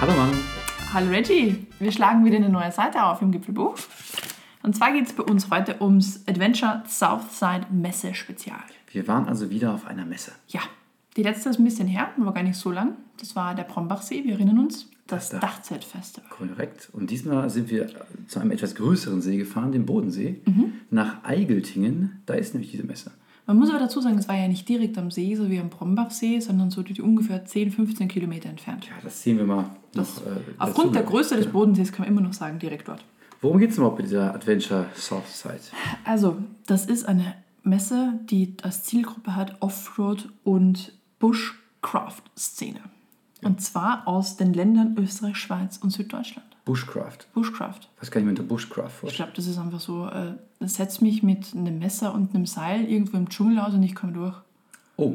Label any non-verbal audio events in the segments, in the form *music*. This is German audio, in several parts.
Hallo Mann. Hallo Reggie, wir schlagen wieder eine neue Seite auf im Gipfelbuch. Und zwar geht es bei uns heute ums Adventure Southside Messe Spezial. Wir waren also wieder auf einer Messe. Ja, die letzte ist ein bisschen her, war gar nicht so lang. Das war der Brombachsee, wir erinnern uns, das, Das Dach. Dachzeltfestival. Korrekt. Und diesmal sind wir zu einem etwas größeren See gefahren, dem Bodensee, Mhm. nach Eigeltingen. Da ist nämlich diese Messe. Man muss aber dazu sagen, es war ja nicht direkt am See, so wie am Brombachsee, sondern so die ungefähr 10, 15 Kilometer entfernt. Ja, das sehen wir mal Das, noch. äh, aufgrund der Größe des Bodensees kann man immer noch sagen, direkt dort. Worum geht es überhaupt bei dieser Adventure Southside? Also, das ist eine Messe, die als Zielgruppe hat Offroad- und Bushcraft-Szene. Und zwar aus den Ländern Österreich, Schweiz und Süddeutschland. Bushcraft. Bushcraft. Was kann ich mir unter Bushcraft Ich vorstellen? glaube, das ist einfach so, äh, setz mich mit einem Messer und einem Seil irgendwo im Dschungel aus und ich komme durch. Oh,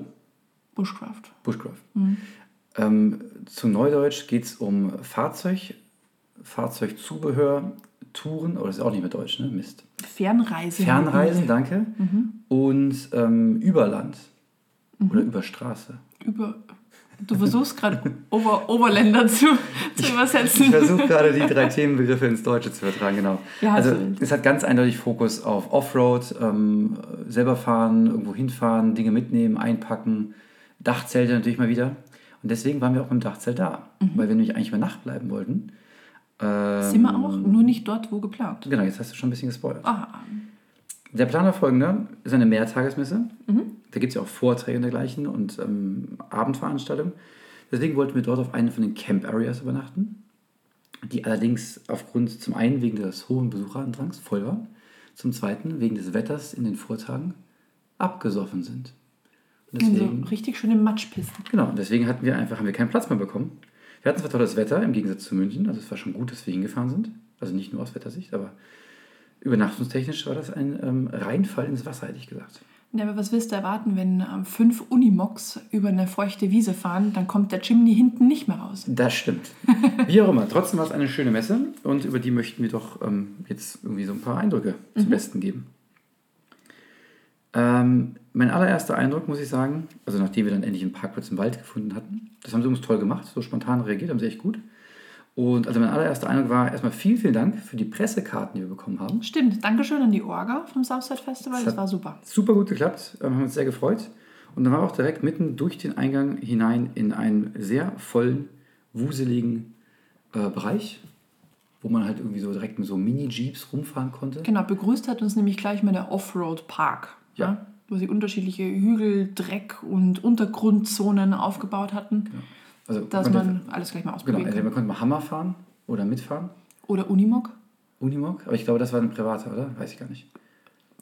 Bushcraft. Bushcraft. Mhm. Ähm, zu Neudeutsch geht es um Fahrzeug, Fahrzeugzubehör, Touren, oder das ist auch nicht mehr Deutsch, ne? Mist. Fernreise. Fernreisen, danke. Mhm. Und ähm, Überland oder über Straße. Über, du versuchst gerade Ober, Oberländer zu, zu übersetzen. Ich versuche gerade die drei Themenbegriffe ins Deutsche zu übertragen, genau. Ja, also es hat ganz eindeutig Fokus auf Offroad, ähm, selber fahren, irgendwo hinfahren, Dinge mitnehmen, einpacken, Dachzelte natürlich mal wieder. Und deswegen waren wir auch beim Dachzelt da, weil wir nämlich eigentlich über Nacht bleiben wollten. Ähm, Sind wir auch, nur nicht dort, wo geplant. Genau, jetzt hast du schon ein bisschen gespoilert. Ah, Der Plan war folgender: ist eine Mehrtagesmesse. Da gibt es ja auch Vorträge und dergleichen und ähm, Abendveranstaltungen. Deswegen wollten wir dort auf einen von den Camp Areas übernachten, die allerdings aufgrund zum einen wegen des hohen Besucherandrangs voll waren, zum zweiten wegen des Wetters in den Vortagen abgesoffen sind. Und in deswegen, so richtig schöne Matschpisten. genau, deswegen hatten wir einfach haben wir keinen Platz mehr bekommen. Wir hatten zwar tolles Wetter im Gegensatz zu München, also es war schon gut, dass wir hingefahren sind. Also nicht nur aus Wettersicht, aber übernachtungstechnisch war das ein ähm, Reinfall ins Wasser, hätte ich gesagt. Ja, aber was willst du erwarten, wenn ähm, fünf Unimogs über eine feuchte Wiese fahren, dann kommt der Chimney hinten nicht mehr raus. Das stimmt. *laughs* Wie auch immer, trotzdem war es eine schöne Messe und über die möchten wir doch ähm, jetzt irgendwie so ein paar Eindrücke zum Besten geben. Ähm, mein allererster Eindruck, muss ich sagen, also nachdem wir dann endlich einen Parkplatz im Wald gefunden hatten, das haben sie uns toll gemacht, so spontan reagiert, haben sie echt gut. Und also mein allererster Eindruck war erstmal vielen, vielen Dank für die Pressekarten, die wir bekommen haben. Stimmt, Dankeschön an die Orga vom Southside Festival, Das das war super. Super gut geklappt, ähm, haben uns sehr gefreut. Und dann waren wir auch direkt mitten durch den Eingang hinein in einen sehr vollen, wuseligen äh, Bereich, wo man halt irgendwie so direkt mit so Mini-Jeeps rumfahren konnte. Genau, begrüßt hat uns nämlich gleich mal der Offroad Park, Ja. ja. wo sie unterschiedliche Hügel, Dreck und Untergrundzonen aufgebaut hatten, Also dass konnte- man alles gleich mal Genau, ausprobieren entweder kann. man konnte mal Hammer fahren oder mitfahren. Oder Unimog. Unimog, aber ich glaube, das war ein privater, oder? Weiß ich gar nicht.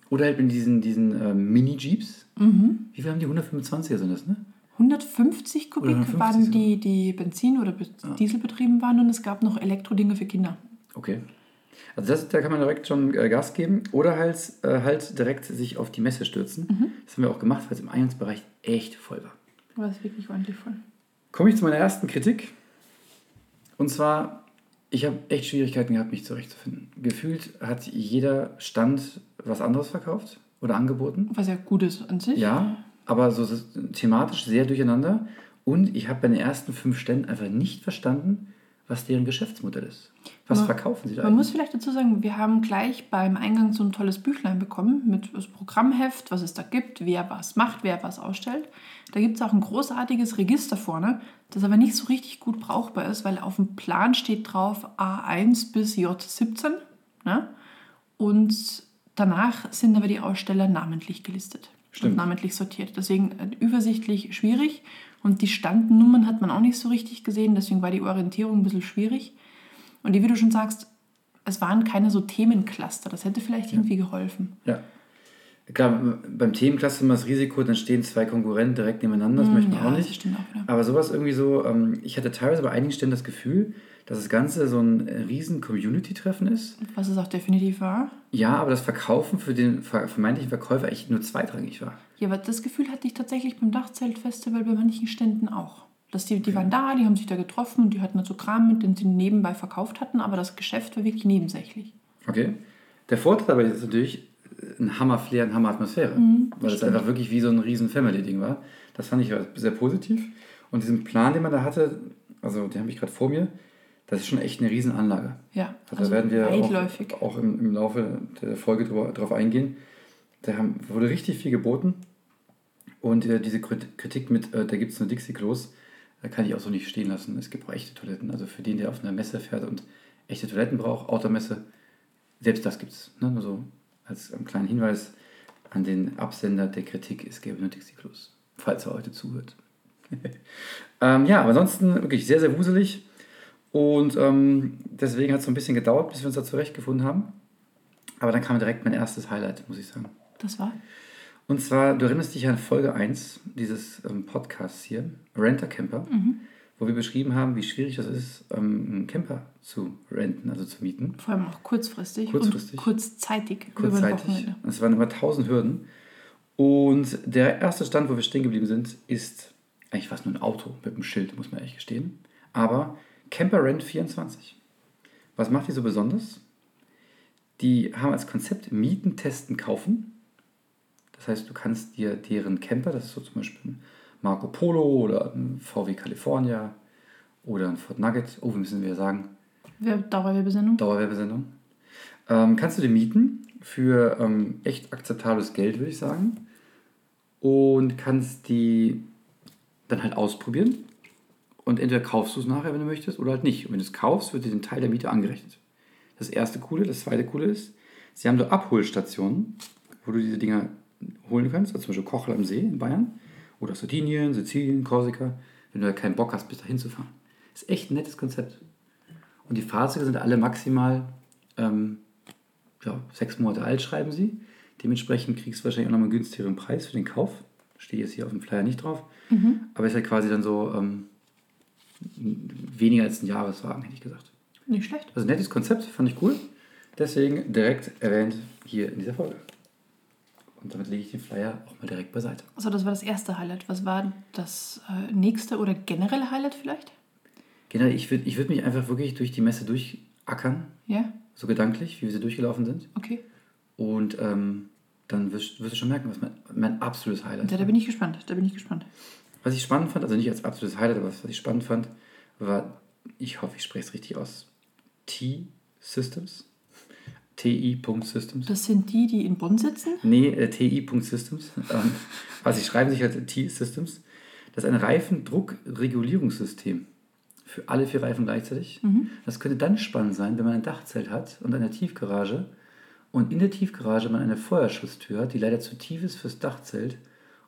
Oder halt mit diesen, diesen äh, Mini-Jeeps. Mhm. Wie viel haben die? 125er sind das, ne? 150 Kubik 150 waren die, die Benzin- oder Be- Dieselbetrieben waren und es gab noch Elektrodinge für Kinder. Okay. Also das, da kann man direkt schon äh, Gas geben oder halt, äh, halt direkt sich auf die Messe stürzen. Mhm. Das haben wir auch gemacht, weil es im Eingangsbereich echt voll war. War es wirklich ordentlich voll. Komme ich zu meiner ersten Kritik. Und zwar, ich habe echt Schwierigkeiten gehabt, mich zurechtzufinden. Gefühlt hat jeder Stand was anderes verkauft oder angeboten. Was ja gut ist an sich. Ja, aber so so thematisch sehr durcheinander. Und ich habe bei den ersten fünf Ständen einfach nicht verstanden, was deren Geschäftsmodell ist. Was Man- verkaufen sie da Man muss vielleicht dazu sagen, wir haben gleich beim Eingang so ein tolles Büchlein bekommen mit das Programmheft, was es da gibt, wer was macht, wer was ausstellt. Da gibt es auch ein großartiges Register vorne, das aber nicht so richtig gut brauchbar ist, weil auf dem Plan steht drauf A1 bis J17. Ne? Und danach sind aber die Aussteller namentlich gelistet Stimmt. und namentlich sortiert. Deswegen äh, übersichtlich schwierig. Und die Standnummern hat man auch nicht so richtig gesehen, deswegen war die Orientierung ein bisschen schwierig. Und wie du schon sagst, es waren keine so Themencluster. Das hätte vielleicht irgendwie geholfen. Ja. Klar, beim Themenklasse immer das Risiko, dann stehen zwei Konkurrenten direkt nebeneinander, das möchte man ja, auch nicht. auch. Aber sowas irgendwie so, ähm, ich hatte teilweise bei einigen Stellen das Gefühl, dass das Ganze so ein riesen Community-Treffen ist. Was es auch definitiv war. Ja, aber das Verkaufen für den ver- vermeintlichen Verkäufer echt nur zweitrangig war. Ja, aber das Gefühl hatte ich tatsächlich beim Dachzeltfestival bei manchen Ständen auch. Dass die, die waren da, die haben sich da getroffen und die hatten halt so Kram mit, den sie nebenbei verkauft hatten, aber das Geschäft war wirklich nebensächlich. Okay. Der Vorteil dabei ist natürlich ein Hammer-Flair, eine Hammer-Atmosphäre. weil das einfach wirklich wie so ein riesen Family-Ding war. Das fand ich sehr positiv. Und diesen Plan, den man da hatte, also den habe ich gerade vor mir, Das ist schon echt eine Riesenanlage. Ja, Also, da werden wir weitläufig. auch, auch im, im Laufe der Folge drüber, drauf eingehen. Da haben, wurde richtig viel geboten. Und äh, diese Krit- Kritik mit, äh, da gibt es nur Dixie-Klos, da kann ich auch so nicht stehen lassen. Es gibt auch echte Toiletten. Also für den, der auf einer Messe fährt und echte Toiletten braucht, Automesse, selbst das gibt es. Ne? Nur so als kleinen Hinweis an den Absender der Kritik, es gäbe nur Dixie-Klos, falls er heute zuhört. *laughs* ähm, ja, aber ansonsten wirklich sehr, sehr wuselig. Und ähm, deswegen hat es so ein bisschen gedauert, bis wir uns da zurechtgefunden haben. Aber dann kam direkt mein erstes Highlight, muss ich sagen. Das war? Und zwar, du erinnerst dich an Folge 1 dieses ähm, Podcasts hier, Renter Camper, wo wir beschrieben haben, wie schwierig das ist, ähm, einen Camper zu renten, also zu mieten. Vor allem auch kurzfristig, Kurzfristig. und kurzzeitig, Kurzzeitig. Es waren über 1000 Hürden. Und der erste Stand, wo wir stehen geblieben sind, ist eigentlich fast nur ein Auto mit einem Schild, muss man ehrlich gestehen. Aber Camper Rent 24. Was macht die so besonders? Die haben als Konzept Mieten, Testen, Kaufen. Das heißt, du kannst dir deren Camper, das ist so zum Beispiel ein Marco Polo oder ein VW California oder ein Ford Nugget, oh, wie müssen wir sagen, Wer- Dauerwerbesendung? Dauerwerbesendung. Ähm, kannst du dir mieten für ähm, echt akzeptables Geld, würde ich sagen. Und kannst die dann halt ausprobieren. Und entweder kaufst du es nachher, wenn du möchtest, oder halt nicht. Und wenn du es kaufst, wird dir den Teil der Miete angerechnet. Das erste Coole. Das zweite Coole ist, sie haben so Abholstationen, wo du diese Dinger holen kannst. Also zum Beispiel Kochel am See in Bayern. Oder Sardinien, Sizilien, Korsika. Wenn du halt keinen Bock hast, bis dahin zu fahren. Ist echt ein nettes Konzept. Und die Fahrzeuge sind alle maximal ähm, ja, sechs Monate alt, schreiben sie. Dementsprechend kriegst du wahrscheinlich auch nochmal einen günstigeren Preis für den Kauf. Steht jetzt hier auf dem Flyer nicht drauf. Aber ist halt quasi dann so ähm, weniger als ein Jahreswagen, hätte ich gesagt. Nicht schlecht. Also ein nettes Konzept, fand ich cool. Deswegen direkt erwähnt hier in dieser Folge. Und damit lege ich den Flyer auch mal direkt beiseite. Also das war das erste Highlight. Was war das äh, nächste oder generelle Highlight vielleicht? Generell, ich würde ich würd mich einfach wirklich durch die Messe durchackern, Ja, so gedanklich, wie wir sie durchgelaufen sind. okay. Und ähm, dann wirst, wirst du schon merken, was mein, mein absolutes Highlight Ja, da bin ich gespannt. Da bin ich gespannt. Was ich spannend fand, also nicht als absolutes Highlight, aber was, was ich spannend fand, war, ich hoffe, ich spreche es richtig aus, T-Systems. TI.systems. Das sind die, die in Bonn sitzen? Nee, äh, TI.systems. *laughs* Ähm, also sie schreiben sich halt T-Systems. Das ist ein Reifendruckregulierungssystem für alle vier Reifen gleichzeitig. Das könnte dann spannend sein, wenn man ein Dachzelt hat und eine Tiefgarage und in der Tiefgarage man eine Feuerschutztür hat, die leider zu tief ist fürs Dachzelt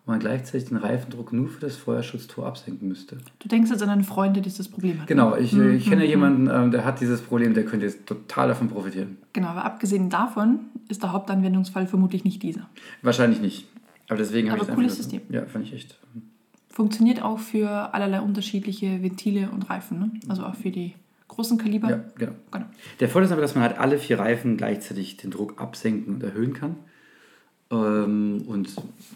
und man gleichzeitig den Reifendruck nur für das Feuerschutztor absenken müsste. Du denkst jetzt an einen Freund, der dieses Problem hat. Genau, ich, äh, ich kenne jemanden, ähm, der hat dieses Problem, der könnte jetzt total davon profitieren. Genau, aber abgesehen davon ist der Hauptanwendungsfall vermutlich nicht dieser. Wahrscheinlich nicht. Aber deswegen habe Aber ich cooles einfach- System. Ja, fand ich echt. Funktioniert auch für allerlei unterschiedliche Ventile und Reifen, ne? Also auch für die großen Kaliber. Ja, genau. Genau. Der Vorteil ist aber, dass man halt alle vier Reifen gleichzeitig den Druck absenken und erhöhen kann. Ähm, und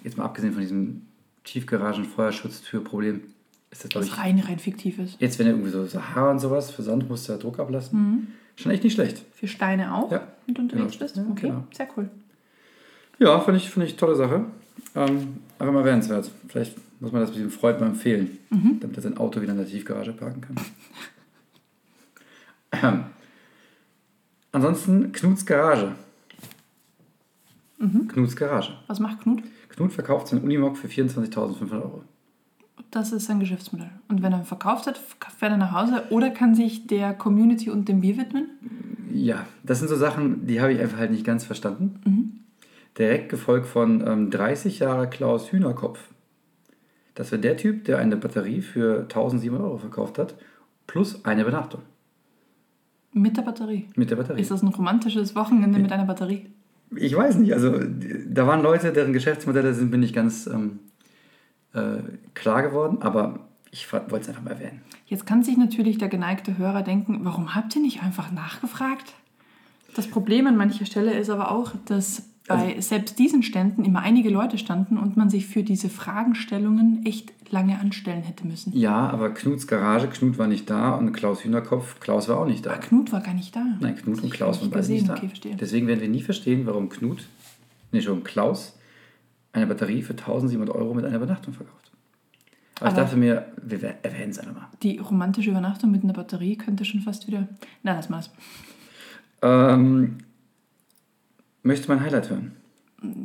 jetzt mal abgesehen von diesem Tiefgaragen-Feuerschutztür-Problem, ist das, glaube ich, rein, rein fiktiv ist. jetzt, wenn er irgendwie so Sahara und sowas, für Sand musst du ja Druck ablassen, schon echt nicht schlecht. Für Steine auch, Ja, du unterwegs genau. bist. Okay, genau. sehr cool. Ja, finde ich, find ich tolle Sache. Ähm, einfach mal erwähnenswert. Vielleicht muss man das mit dem Freund mal empfehlen, damit er sein Auto wieder in der Tiefgarage parken kann. *laughs* Ähm. Ansonsten Knuts Garage. Knuts Garage. Was macht Knut? Knut verkauft sein Unimog für 24.500 Euro. Das ist sein Geschäftsmodell. Und wenn er verkauft hat, fährt er nach Hause oder kann sich der Community und dem Bier widmen. Ja, das sind so Sachen, die habe ich einfach halt nicht ganz verstanden. Direkt gefolgt von ähm, 30 Jahre Klaus Hühnerkopf. Das war der Typ, der eine Batterie für 1700 Euro verkauft hat, plus eine Benachtung Mit der Batterie. mit der Batterie. Ist das ein romantisches Wochenende mit einer Batterie? Ich weiß nicht, also da waren Leute, deren Geschäftsmodelle sind mir nicht ganz ähm, äh, klar geworden, aber ich wollte es einfach mal erwähnen. Jetzt kann sich natürlich der geneigte Hörer denken, warum habt ihr nicht einfach nachgefragt? Das Problem an mancher Stelle ist aber auch, dass bei selbst diesen Ständen immer einige Leute standen und man sich für diese Fragestellungen echt lange anstellen hätte müssen. Ja, aber Knuts Garage, Knut war nicht da und Klaus Hühnerkopf, Klaus war auch nicht da. Ah, Knut war gar nicht da. Nein, Knut und Ich Klaus waren beide nicht da. Okay. Deswegen werden wir nie verstehen, warum Knut, nee, schon Klaus, eine Batterie für 1700 Euro mit einer Benachtung verkauft. Aber, ich Aber- dachte mir, wir erwähnen es einfach mal. Die romantische Übernachtung mit einer Batterie könnte schon fast wieder. Na, lass mal's. Ähm, möchtest du mein Highlight hören?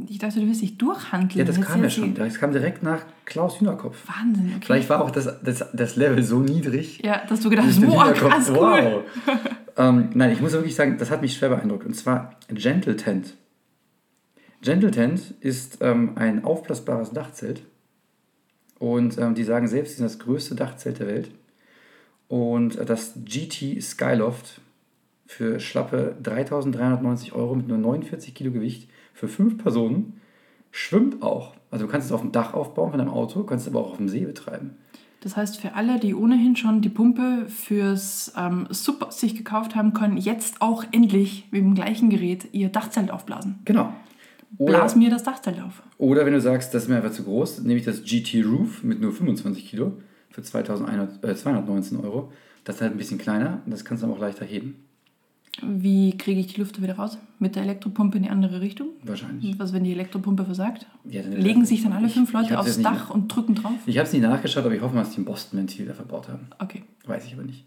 Ich dachte, du willst dich durchhandeln. Ja, das Jetzt kam ja schon. Das kam direkt nach Klaus Hühnerkopf. Wahnsinn, okay. Vielleicht war auch das, das, das Level so niedrig. Ja, dass du gedacht hast, Hühnerkopf, krass, cool. wow. ähm, nein, ich muss wirklich sagen, das hat mich schwer beeindruckt. Und zwar Gentle Tent. Gentle Tent ist ähm, ein aufblasbares Dachzelt. Und ähm, die sagen selbst, sie sind das größte Dachzelt der Welt. Und äh, das GT Skyloft für schlappe 3.390 Euro mit nur 49 Kilo Gewicht für fünf Personen schwimmt auch. Also du kannst es auf dem Dach aufbauen von deinem Auto, kannst es aber auch auf dem See betreiben. Das heißt, für alle, die ohnehin schon die Pumpe fürs ähm, Sub sich gekauft haben, können jetzt auch endlich mit dem gleichen Gerät ihr Dachzelt aufblasen. Genau. Blas mir das Dachzelt auf. Oder wenn du sagst, das ist mir einfach zu groß, nehme ich das GT Roof mit nur 25 Kilo für 2100, äh, 219 Euro. Das ist halt ein bisschen kleiner und das kannst du dann auch leichter heben. Wie kriege ich die Luft wieder raus? Mit der Elektropumpe in die andere Richtung? Wahrscheinlich. Was, wenn die Elektropumpe versagt? Ja, dann- Legen sich dann alle fünf Leute aufs jetzt nicht- Dach und drücken drauf? Ich habe es nicht nachgeschaut, aber ich hoffe mal, dass die ein Boston-Ventil da verbaut haben. Okay. Weiß ich aber nicht.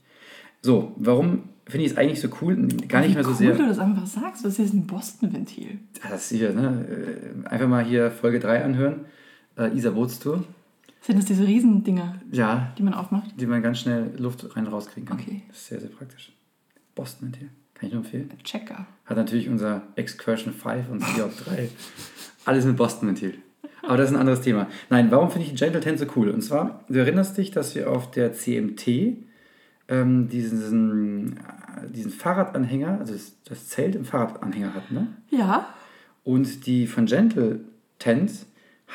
So, warum finde ich es eigentlich so cool? Gar nicht Wie mehr so cool sehr. du das einfach sagst. Was ist ein Boston-Ventil? Das ist hier, ne? äh, Einfach mal hier Folge 3 anhören. Äh, Isa Bootstour. Sind das diese Riesendinger, Ja, die man aufmacht? die man ganz schnell Luft rein rauskriegen kann. Okay. Das ist sehr, sehr praktisch. Boston-Ventil. Kann ich empfehlen. Checker. Hat natürlich unser Excursion 5 und Seahawk 3. Alles mit Boston-Ventil. Aber das ist ein anderes Thema. Nein, warum finde ich Gentle Tent so cool? Und zwar, du erinnerst dich, dass wir auf der CMT ähm, diesen, diesen Fahrradanhänger, also das, das Zelt im Fahrradanhänger hatten, ne? Ja. Und die von Gentle Tent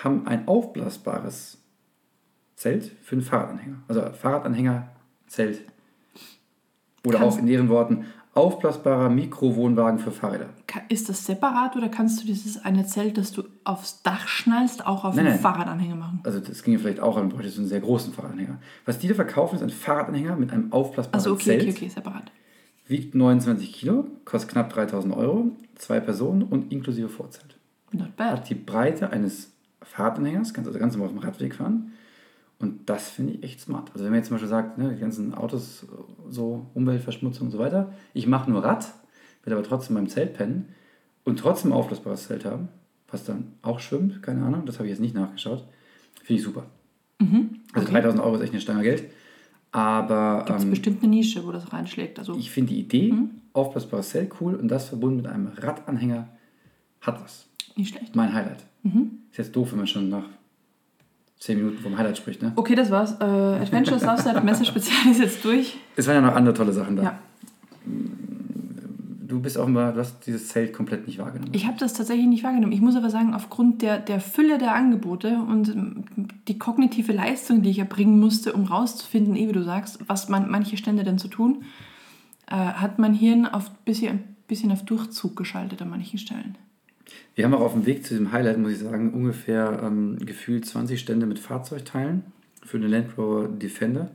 haben ein aufblasbares Zelt für einen Fahrradanhänger. Also Fahrradanhänger, Zelt. Oder Kannst- auch in deren Worten aufblasbarer Mikrowohnwagen für Fahrräder. Ist das separat oder kannst du dieses eine Zelt, das du aufs Dach schnallst, auch auf Nein, einen nein. Fahrradanhänger machen? Also das ginge vielleicht auch, aber man bräuchte so einen sehr großen Fahrradanhänger. Was die da verkaufen, ist ein Fahrradanhänger mit einem aufblasbaren Also okay, Zelt. okay, okay, separat. Wiegt 29 Kilo, kostet knapp 3000 Euro, zwei Personen und inklusive Vorzelt. Not bad. Hat die Breite eines Fahrradanhängers, kannst also ganz normal auf dem Radweg fahren. Und das finde ich echt smart. Also wenn man jetzt zum Beispiel sagt, ne, die ganzen Autos, so Umweltverschmutzung und so weiter, ich mache nur Rad, will aber trotzdem beim Zelt pennen und trotzdem ein aufblasbares Zelt haben, was dann auch schwimmt, keine Ahnung, das habe ich jetzt nicht nachgeschaut, finde ich super. Also Mhm, okay. 3000 Euro ist echt eine Stange Geld, aber Gibt es ähm, bestimmt eine Nische, wo das reinschlägt? Also ich finde die Idee, Mhm. aufblasbares Zelt cool und das verbunden mit einem Radanhänger hat was. nicht schlecht. Mein Highlight. Mhm. Ist jetzt doof, wenn man schon nach 10 Minuten vom Highlight spricht, ne? Okay, das war's. Äh, Adventure Southside Messe Spezial ist jetzt durch. Es waren ja noch andere tolle Sachen da. Ja. Du bist offenbar, du hast dieses Zelt komplett nicht wahrgenommen. Ich habe das tatsächlich nicht wahrgenommen. Ich muss aber sagen, aufgrund der, der Fülle der Angebote und die kognitive Leistung, die ich erbringen musste, um rauszufinden, eh wie du sagst, was man, manche Stände denn zu tun, äh, hat mein Hirn auf bisschen, ein bisschen auf Durchzug geschaltet an manchen Stellen. Wir haben auch auf dem Weg zu dem Highlight, muss ich sagen, ungefähr ähm, gefühlt 20 Stände mit Fahrzeugteilen für den Land Rover Defender.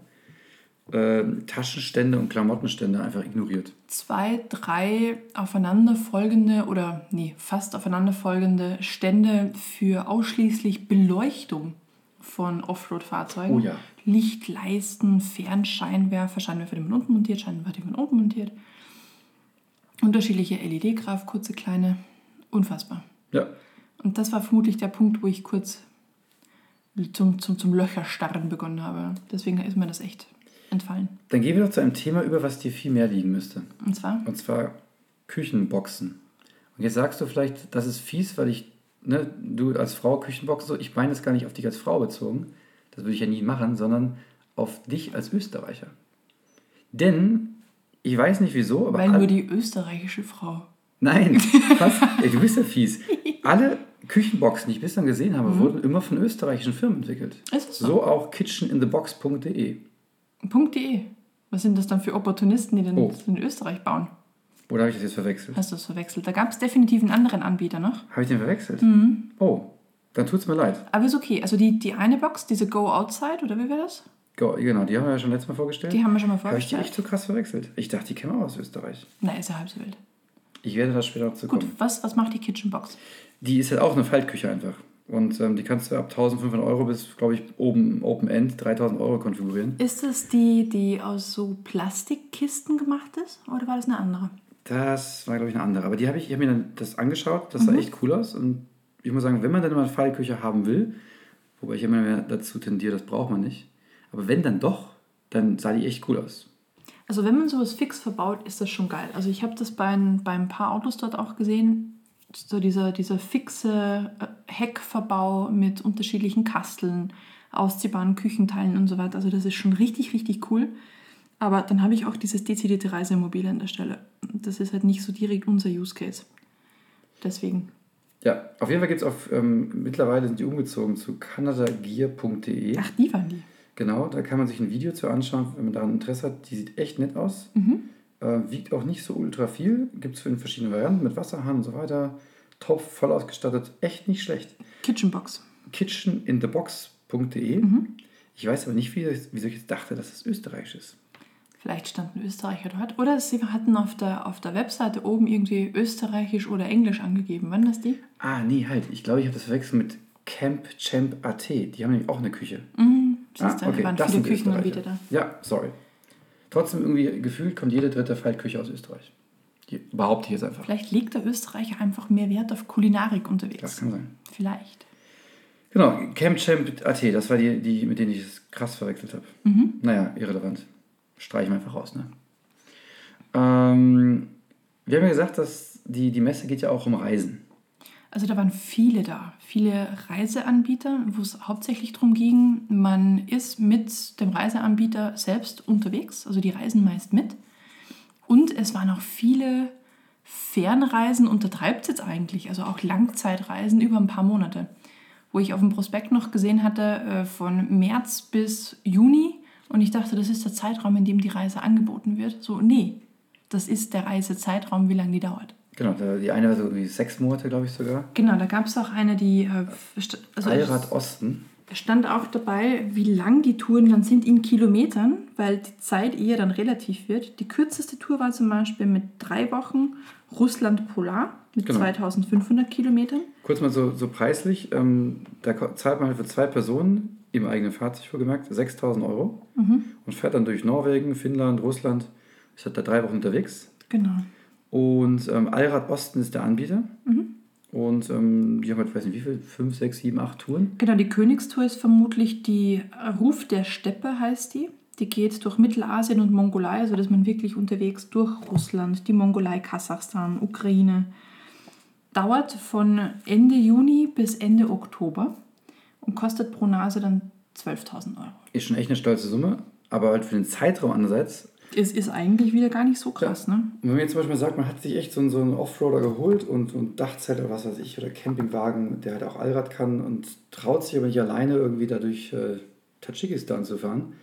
Ähm, Taschenstände und Klamottenstände einfach ignoriert. Zwei, drei aufeinanderfolgende oder nee, fast aufeinanderfolgende Stände für ausschließlich Beleuchtung von Offroad-Fahrzeugen. Oh ja. Lichtleisten, Fernscheinwerfer, Scheinwerfer, die man unten montiert, Scheinwerfer, die man oben montiert. Unterschiedliche LED-Graf, kurze, kleine. Unfassbar. Ja, Und das war vermutlich der Punkt, wo ich kurz zum, zum, zum Löcherstarren begonnen habe. Deswegen ist mir das echt entfallen. dann gehen wir doch zu einem Thema über, was dir viel mehr liegen müsste. Und zwar, Und zwar Küchenboxen. Und jetzt sagst du vielleicht, das ist fies, weil ich, ne, du als Frau Küchenboxen so, ich meine das gar nicht auf dich als Frau bezogen, das würde ich ja nie machen, sondern auf dich als Österreicher. Denn, ich weiß nicht wieso, aber weil nur die österreichische Frau. Nein, *laughs* was? Ey, du bist ja fies. Alle Küchenboxen, die ich bislang gesehen habe, wurden immer von österreichischen Firmen entwickelt. Mhm. Ist so? So auch kitcheninthebox.de. Punkt.de. Was sind das dann für Opportunisten, die denn Oh. in Österreich bauen? Oder habe ich das jetzt verwechselt? Hast du das verwechselt? Da gab es definitiv einen anderen Anbieter noch. Habe ich den verwechselt? Mhm. Oh, dann tut es mir leid. Aber ist okay. Also die, die eine Box, diese Go Outside, oder wie wäre das? Go, genau, die haben wir ja schon letztes Mal vorgestellt. Die haben wir schon mal Habe ich die echt vorgestellt. so krass verwechselt? Ich dachte, die kennen wir aus Österreich. Na, ist ja halb so wild. Ich werde da später noch zu Gut, kommen. was, was macht die Kitchen Box? Die ist halt auch eine Faltküche einfach. Und ähm, die kannst du ab 1500 Euro bis, glaube ich, oben Open End 3000 Euro konfigurieren. Ist das die, die aus so Plastikkisten gemacht ist? Oder war das eine andere? Das war, glaube ich, eine andere. Aber die habe ich, ich habe mir dann das angeschaut, das sah echt cool aus. Und ich muss sagen, wenn man dann mal eine Fallküche haben will, wobei ich immer mehr dazu tendiere, das braucht man nicht. Aber wenn dann doch, dann sah die echt cool aus. Also wenn man sowas fix verbaut, ist das schon geil. Also ich habe das bei ein, bei ein paar Autos dort auch gesehen. So dieser, dieser fixe äh, Heckverbau mit unterschiedlichen Kasteln, ausziehbaren Küchenteilen und so weiter. Also das ist schon richtig, richtig cool. Aber dann habe ich auch dieses dezidierte Reisemobil an der Stelle. Das ist halt nicht so direkt unser Use Case. Deswegen. Ja, auf jeden Fall gibt es auf, ähm, mittlerweile sind die umgezogen zu canadagear.de. Ach, die waren die. Genau, da kann man sich ein Video zu anschauen, wenn man daran Interesse hat. Die sieht echt nett aus. Äh, wiegt auch nicht so ultra viel. Gibt es für verschiedene Varianten mit Wasserhahn und so weiter. Top, voll ausgestattet. Echt nicht schlecht. Kitchenbox. kitcheninthebox.de. Ich weiß aber nicht, wie, wieso ich jetzt dachte, dass es österreichisch ist. Vielleicht stand ein Österreicher dort. Oder sie hatten auf der, auf der Webseite oben irgendwie Österreichisch oder Englisch angegeben. Wann das die? Ah, nee, halt. Ich glaube, ich habe das verwechselt mit Camp Champ AT. Die haben nämlich auch eine Küche. Siehst du, da waren das viele Küchenanbieter da. Ja, sorry. Trotzdem irgendwie gefühlt kommt jede dritte Faltküche aus Österreich. Die behaupte ich jetzt einfach. Vielleicht legt der Österreicher einfach mehr Wert auf Kulinarik unterwegs. Das kann sein. Vielleicht. Genau, Camp Champ AT, das war die, die mit denen ich es krass verwechselt habe. Naja, irrelevant. Streichen wir einfach raus, ne? Ähm, wir haben ja gesagt, dass die, die Messe geht ja auch um Reisen. Also da waren viele da, viele Reiseanbieter, wo es hauptsächlich darum ging, man ist mit dem Reiseanbieter selbst unterwegs, also die reisen meist mit. Und es waren auch viele Fernreisen, untertreibt es jetzt eigentlich, also auch Langzeitreisen über ein paar Monate. Wo ich auf dem Prospekt noch gesehen hatte, äh, von März bis Juni. Und ich dachte, das ist der Zeitraum, in dem die Reise angeboten wird. So, nee, das ist der Reisezeitraum, wie lange die dauert. Genau, die eine war so irgendwie sechs Monate, glaube ich sogar. Genau, da gab es auch eine, die. Äh, st- also Allrad Osten. stand auch dabei, wie lang die Touren dann sind in Kilometern, weil die Zeit eher dann relativ wird. Die kürzeste Tour war zum Beispiel mit drei Wochen Russland Polar mit Genau. 2500 Kilometern. Kurz mal so, so preislich, ähm, da zahlt man halt für zwei Personen im eigenen Fahrzeug vorgemerkt 6000 Euro und fährt dann durch Norwegen, Finnland, Russland. Ist halt da drei Wochen unterwegs. Genau. Und ähm, Allrad Osten ist der Anbieter. Und ähm, die haben halt, weiß nicht wie viel, fünf, sechs, sieben, acht Touren. Genau, die Königstour ist vermutlich die Ruf der Steppe, heißt die. Die geht durch Mittelasien und Mongolei, also dass man wirklich unterwegs durch Russland, die Mongolei, Kasachstan, Ukraine. Dauert von Ende Juni bis Ende Oktober und kostet pro Nase dann 12.000 Euro. Ist schon echt eine stolze Summe. Aber halt für den Zeitraum andererseits. Es ist eigentlich wieder gar nicht so krass, ne? Und wenn man jetzt zum Beispiel sagt, man hat sich echt so einen, so einen Offroader geholt und, und Dachzelt oder was weiß ich, oder Campingwagen, der halt auch Allrad kann und traut sich aber nicht alleine irgendwie da durch äh, Tadschikistan zu fahren,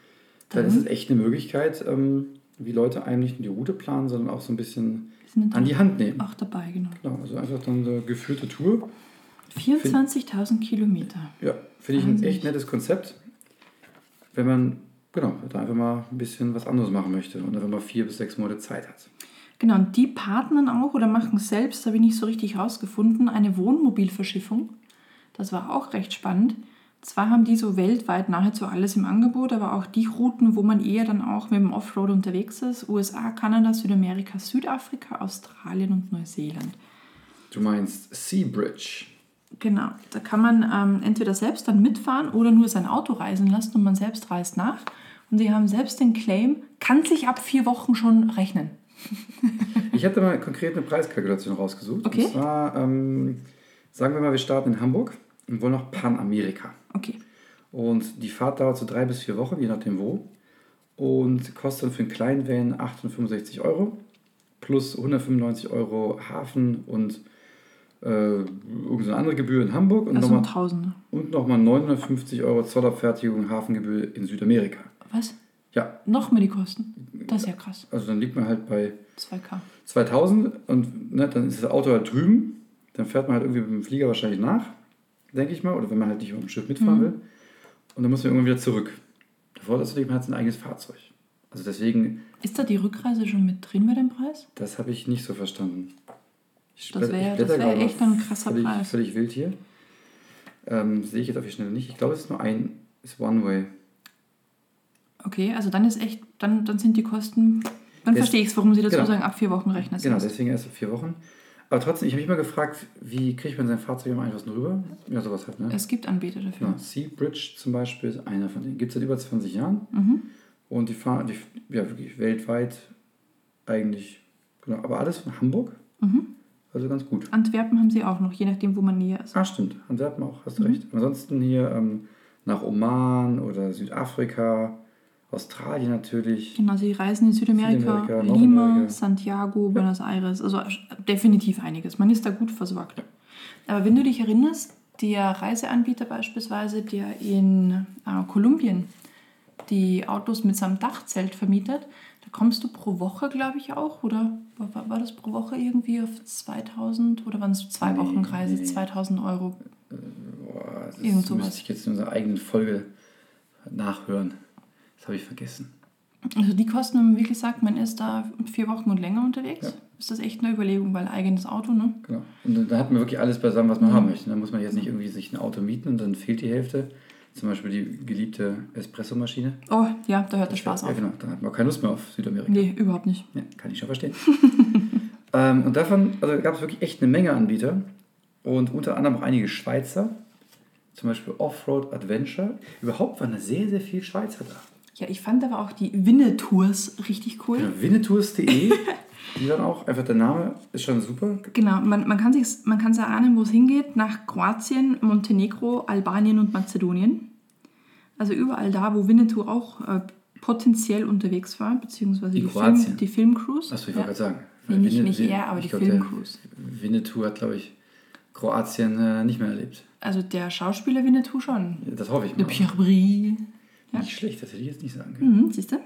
dann ist es echt eine Möglichkeit, ähm, wie Leute einem nicht nur die Route planen, sondern auch so ein bisschen an die Hand nehmen. Auch dabei, genau. Genau, also einfach dann eine geführte Tour. 24.000 Kilometer. Ja, finde ich ein echt nettes Konzept, wenn man genau, da einfach mal ein bisschen was anderes machen möchte und einfach mal vier bis sechs Monate Zeit hat. Genau, und die partnern auch oder machen selbst, habe ich nicht so richtig rausgefunden, eine Wohnmobilverschiffung. Das war auch recht spannend. Zwar haben die so weltweit nahezu alles im Angebot, aber auch die Routen, wo man eher dann auch mit dem Offroad unterwegs ist. USA, Kanada, Südamerika, Südafrika, Australien und Neuseeland. Du meinst Seabridge. Genau, da kann man ähm, entweder selbst dann mitfahren oder nur sein Auto reisen lassen und man selbst reist nach. Und sie haben selbst den Claim, kann sich ab vier Wochen schon rechnen. *laughs* Ich hatte mal konkret eine Preiskalkulation rausgesucht. Okay. Und zwar, ähm, sagen wir mal, wir starten in Hamburg und wollen nach Panamerika. Okay. Und die Fahrt dauert so drei bis vier Wochen, je nachdem wo. Und kostet dann für einen kleinen Van 865 Euro plus 195 Euro Hafen und äh, irgendeine andere Gebühr in Hamburg und Also nochmal Tausende. und nochmal 950 Euro Zollabfertigung Hafengebühr in Südamerika. Was? Ja, Nochmal die Kosten. Das ist ja krass. also dann liegt man halt bei 2K. 2000 und ne, dann ist das Auto halt drüben. Dann fährt man halt irgendwie mit dem Flieger wahrscheinlich nach, denke ich mal. Oder wenn man halt nicht auf dem Schiff mitfahren will. Und dann muss man irgendwann wieder zurück. Davor ist natürlich, man hat sein eigenes Fahrzeug. Also deswegen, Ist da die Rückreise schon mit drin bei dem Preis? das habe ich nicht so verstanden. Das blätter- wär- das echt ein krasser völlig, Preis. Völlig wild hier. Ähm, sehe ich jetzt auf die Schnelle nicht. Ich glaube, es ist nur ein, ist One-Way. Okay, also dann ist echt, dann, dann sind die Kosten, dann Des- verstehe ich es, warum sie dazu genau. sagen, ab vier Wochen rechnen. Genau, deswegen erst vier Wochen. Aber trotzdem, ich habe mich mal gefragt, wie kriegt man sein Fahrzeug am einfachsten rüber? Ja, sowas halt, ne? Es gibt Anbieter dafür. Ja, Seabridge zum Beispiel ist einer von denen. Gibt es seit über 20 Jahren. Mhm. Und die fahren die, ja, wirklich weltweit eigentlich, genau, aber alles von Hamburg. Mhm. Also ganz gut. Antwerpen haben sie auch noch, je nachdem, wo man näher ist. Ah, stimmt. Antwerpen auch, hast du Mhm. recht. Ansonsten hier ähm, nach Oman oder Südafrika, Australien natürlich. Genau, sie reisen in Südamerika, Südamerika, Lima. Santiago, Buenos Aires, also definitiv einiges. Man ist da gut versorgt. Aber wenn du dich erinnerst, der Reiseanbieter beispielsweise, der in äh, Kolumbien die Autos mit seinem Dachzelt vermietet, da kommst du pro Woche, glaube ich, auch, oder war, war- das pro Woche irgendwie auf 2000 oder waren es zwei Nee, Wochen Reise, nee. 2000 Euro? Boah, das Irgend sowas. müsste ich jetzt in unserer eigenen Folge nachhören. Das habe ich vergessen. Also die kosten, wenn man wirklich sagt, man ist da vier Wochen und länger unterwegs, Ja. ist das echt eine Überlegung, weil eigenes Auto, ne? Genau. Und dann- da hat man wirklich alles beisammen, was man haben möchte. Da muss man jetzt nicht irgendwie sich ein Auto mieten und dann fehlt die Hälfte. Zum Beispiel die geliebte Espressomaschine. Oh, ja, da hört der Spaß Ja, auf. genau. Dann hat man keine Lust mehr auf Südamerika. Nee, überhaupt nicht. Ja, kann ich schon verstehen. *laughs* ähm, und davon also gab es wirklich echt eine Menge Anbieter. Und unter anderem auch einige Schweizer. Zum Beispiel Offroad Adventure. Überhaupt waren da sehr, sehr viele Schweizer da. Ja, ich fand aber auch die Winne-Tours richtig cool. Ja, Winnetours.de. *laughs* die dann auch, einfach der Name ist schon super. Genau, man, man kann sich man kann's erahnen, wo es hingeht, nach Kroatien, Montenegro, Albanien und Mazedonien. Also überall da, wo Winnetou auch äh, potenziell unterwegs war, beziehungsweise die, Kroatien? Film, die Filmcrews. Achso, ich ja. wollte gerade sagen. Nee, nicht, Winne- nicht er, aber ich die glaub, der Filmcrews. Winnetou hat, glaube ich, Kroatien äh, nicht mehr erlebt. Also der Schauspieler Winnetou schon. Ja, Das hoffe ich Der mal. Pierre Brie. Ja. Nicht schlecht, das hätte ich jetzt nicht sagen können. Mhm, siehst du?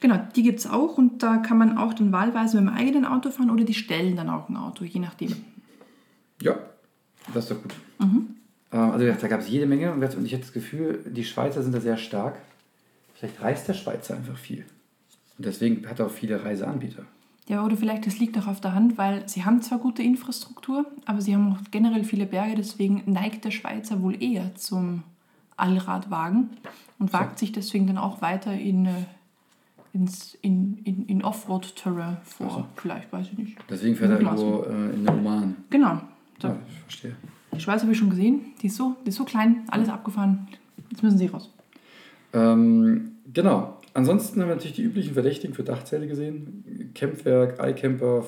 Genau, die gibt es auch und da kann man auch dann wahlweise mit dem eigenen Auto fahren oder die stellen dann auch ein Auto, je nachdem. Ja, das ist doch gut. Mhm. Ähm, Also da gab es jede Menge und ich hatte das Gefühl, die Schweizer sind da sehr stark. Vielleicht reist der Schweizer einfach viel. Und deswegen hat er auch viele Reiseanbieter. Ja, oder vielleicht, das liegt auch auf der Hand, weil sie haben zwar gute Infrastruktur, aber sie haben auch generell viele Berge, deswegen neigt der Schweizer wohl eher zum Allradwagen und wagt sich deswegen dann auch weiter in, äh, ins, in, in, in Offroad-Terrain vor. Ach so. Vielleicht, weiß ich nicht. Deswegen fährt er irgendwo äh, in den Oman. Genau. So. Ja, ich verstehe. Die Schweiz habe ich schon gesehen, die ist, so, die ist so klein, alles abgefahren. Jetzt müssen sie raus. Ähm, genau. Ansonsten haben wir natürlich die üblichen Verdächtigen für Dachzelte gesehen. Campwerk, iCamper,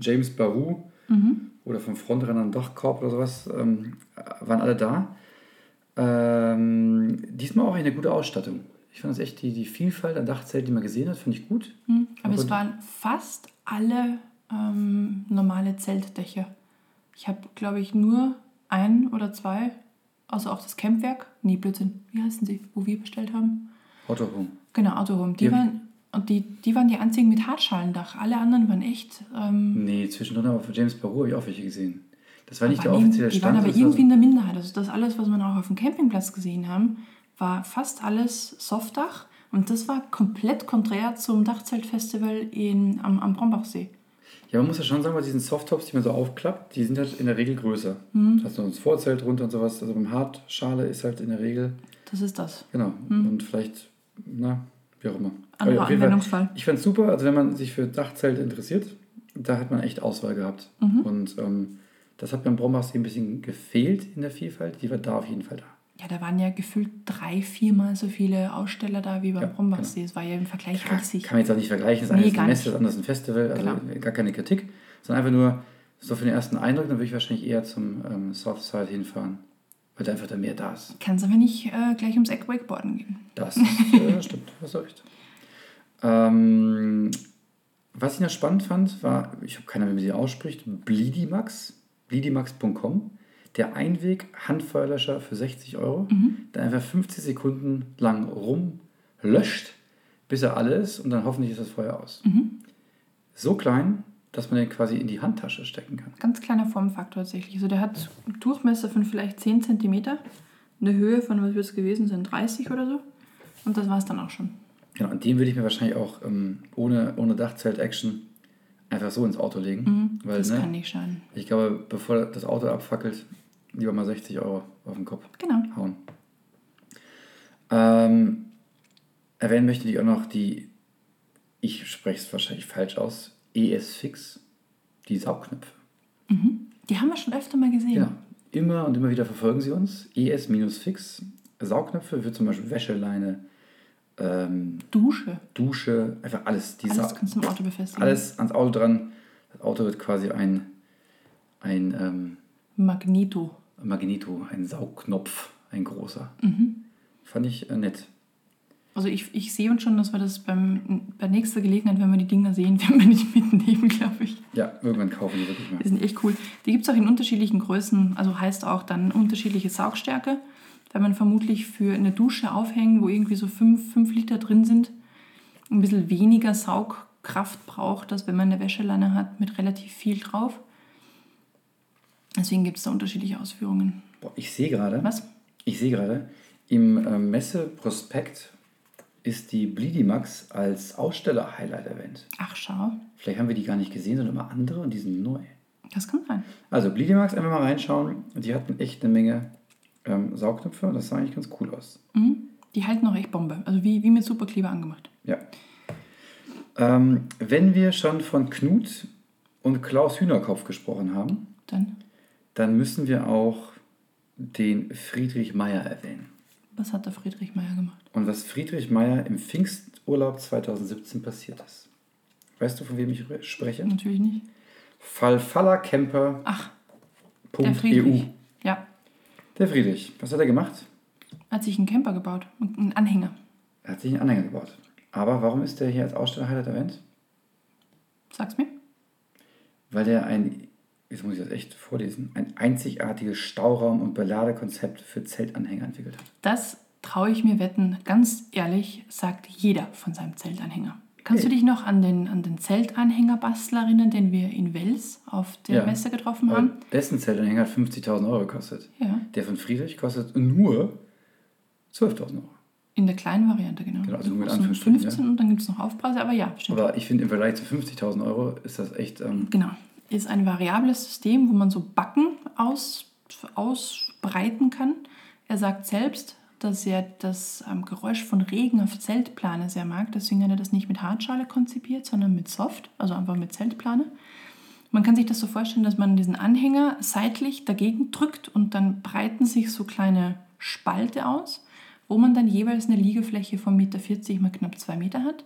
James Baru Mhm. oder vom Frontrennern Dachkorb oder sowas ähm, waren alle da. Ähm, diesmal auch eine gute Ausstattung. Ich fand das echt, die, die Vielfalt an Dachzelten, die man gesehen hat, fand ich gut. Mhm. Aber es Und- waren fast alle ähm, normale Zeltdächer. Ich habe, glaube ich, nur ein oder zwei, also auch das Campwerk. Nee, Blödsinn. Wie heißen sie, wo wir bestellt haben? Autohome. Genau, Autohome. Die Ja. waren, und die, die waren die einzigen mit Hartschalendach. Alle anderen waren echt. Ähm, Nee, zwischendrin aber für James Baru habe ich auch welche gesehen. Das war nicht der offizielle irgendwie- die Stand. waren aber irgendwie so- in der Minderheit. Also das alles, was man auch auf dem Campingplatz gesehen haben, war fast alles Softdach. Und das war komplett konträr zum Dachzeltfestival in, am, am Brombachsee. Ja, man muss ja schon sagen, bei diesen Softtops, die man so aufklappt, die sind halt in der Regel größer. Mhm. Du hast noch das Vorzelt runter und sowas. Also beim Hartschale ist halt in der Regel, Das ist das. genau. Und vielleicht, na, wie auch immer. Anderer jeden Fall, Anwendungsfall. ich fand es super, also wenn man sich für Dachzelte interessiert, da hat man echt Auswahl gehabt. Mhm. Und ähm, das hat beim Brombachsee ein bisschen gefehlt in der Vielfalt. Die war da auf jeden Fall da. Ja, da waren ja gefühlt drei, viermal so viele Aussteller da wie beim Ja, Brombachsee. Es war ja im Vergleich Kann, riesig. kann man jetzt auch nicht vergleichen. Das Nee, eine ist eine Messe, das andere ist ein Festival. Also Genau. gar keine Kritik. Sondern einfach nur so für den ersten Eindruck, dann würde ich wahrscheinlich eher zum ähm, Southside hinfahren. Weil da einfach da mehr da ist. Kannst aber nicht äh, gleich ums Eck Wakeboarden gehen. Das äh, *laughs* stimmt, hast du recht. Ähm, was ich noch spannend fand, war, ich habe keine Ahnung, wie man sie ausspricht, Bleedimax, bleedimax.com. Der Einweg-Handfeuerlöscher für 60 Euro, der einfach 50 Sekunden lang rumlöscht, bis er alle ist und dann hoffentlich ist das Feuer aus. So klein, dass man den quasi in die Handtasche stecken kann. Ganz kleiner Formfaktor tatsächlich. Also der hat einen Durchmesser von vielleicht 10 cm, eine Höhe von, was wird es gewesen sein, 30 oder so. Und das war es dann auch schon. Genau, und den würde ich mir wahrscheinlich auch ähm, ohne, ohne Dachzelt-Action einfach so ins Auto legen. weil, Mhm. das ne, kann nicht schaden. Ich glaube, bevor das Auto abfackelt, lieber mal 60 Euro auf den Kopf Genau. hauen. Ähm, erwähnen möchte ich auch noch die, ich spreche es wahrscheinlich falsch aus, ES-Fix, die Saugknöpfe. Die haben wir schon öfter mal gesehen. Ja, immer und immer wieder verfolgen sie uns. ES-Fix, Saugknöpfe für zum Beispiel Wäscheleine, ähm, Dusche. Dusche, einfach alles. Die Alles kannst du im Auto befestigen. alles ans Auto dran. Das Auto wird quasi ein, ein ähm, Magneto. Magneto, ein Saugknopf, ein großer. Fand ich äh, nett. Also ich, ich sehe uns schon, dass wir das beim, bei nächster Gelegenheit, wenn wir die Dinger sehen, *laughs* werden wir nicht mitnehmen, glaube ich. Ja, irgendwann kaufen die wirklich mal. Die sind echt cool. Die gibt es auch in unterschiedlichen Größen, also heißt auch dann unterschiedliche Saugstärke. Weil man vermutlich für eine Dusche aufhängen, wo irgendwie so 5, 5 Liter drin sind, ein bisschen weniger Saugkraft braucht, als wenn man eine Wäscheleine hat mit relativ viel drauf. Deswegen gibt es da unterschiedliche Ausführungen. Boah, ich sehe gerade, Was? ich sehe gerade, im äh, Messeprospekt ist die Blidimax als Aussteller-Highlight erwähnt. Ach, schau. Vielleicht haben wir die gar nicht gesehen, sondern mal andere und die sind neu. Das kann sein. Also Blidimax, einfach mal reinschauen. Die hatten echt eine Menge ähm, Saugknöpfe und das sah eigentlich ganz cool aus. Mhm. Die halten auch echt Bombe. Also wie, wie mit Superkleber angemacht. Ja. Ähm, wenn wir schon von Knut und Klaus Hühnerkopf gesprochen haben, Dann, dann müssen wir auch den Friedrich Meyer erwähnen. was hat der Friedrich Meier gemacht? Und was Friedrich Meyer im Pfingsturlaub 2017 passiert ist. Weißt du, von wem ich spreche? Natürlich nicht. Fallfallercamper.eu. Ach, der Friedrich. Ja, Der Friedrich, was hat er gemacht? hat sich einen Camper gebaut. und Einen Anhänger. Er hat sich einen Anhänger gebaut. Aber warum ist der hier als Aussteller-Highlight erwähnt? Sag's mir. Weil der ein, jetzt muss ich das echt vorlesen, ein einzigartiges Stauraum- und Beladekonzept für Zeltanhänger entwickelt hat. Das traue ich mir wetten, ganz ehrlich, sagt jeder von seinem Zeltanhänger. Kannst du dich noch an den, an den Zeltanhängerbastler erinnern, den wir in Wels auf der Ja. Messe getroffen Aber haben? dessen Zeltanhänger hat 50.000 Euro gekostet. Ja, Der von Friedrich kostet nur 12.000 Euro. in der kleinen Variante, genau. Genau, also nur mit Anführungsstrichen, 15 und dann gibt es noch Aufpreise, aber ja, stimmt. Aber ich finde, im Vergleich zu 50.000 Euro ist das echt. Ähm, Genau. Ist ein variables System, wo man so Backen aus, ausbreiten kann. Er sagt selbst, dass er das ähm, Geräusch von Regen auf Zeltplane sehr mag. Deswegen hat er das nicht mit Hartschale konzipiert, sondern mit Soft, also einfach mit Zeltplane. Man kann sich das so vorstellen, dass man diesen Anhänger seitlich dagegen drückt und dann breiten sich so kleine Spalte aus, wo man dann jeweils eine Liegefläche von 1,40 Meter mal knapp 2 Meter hat,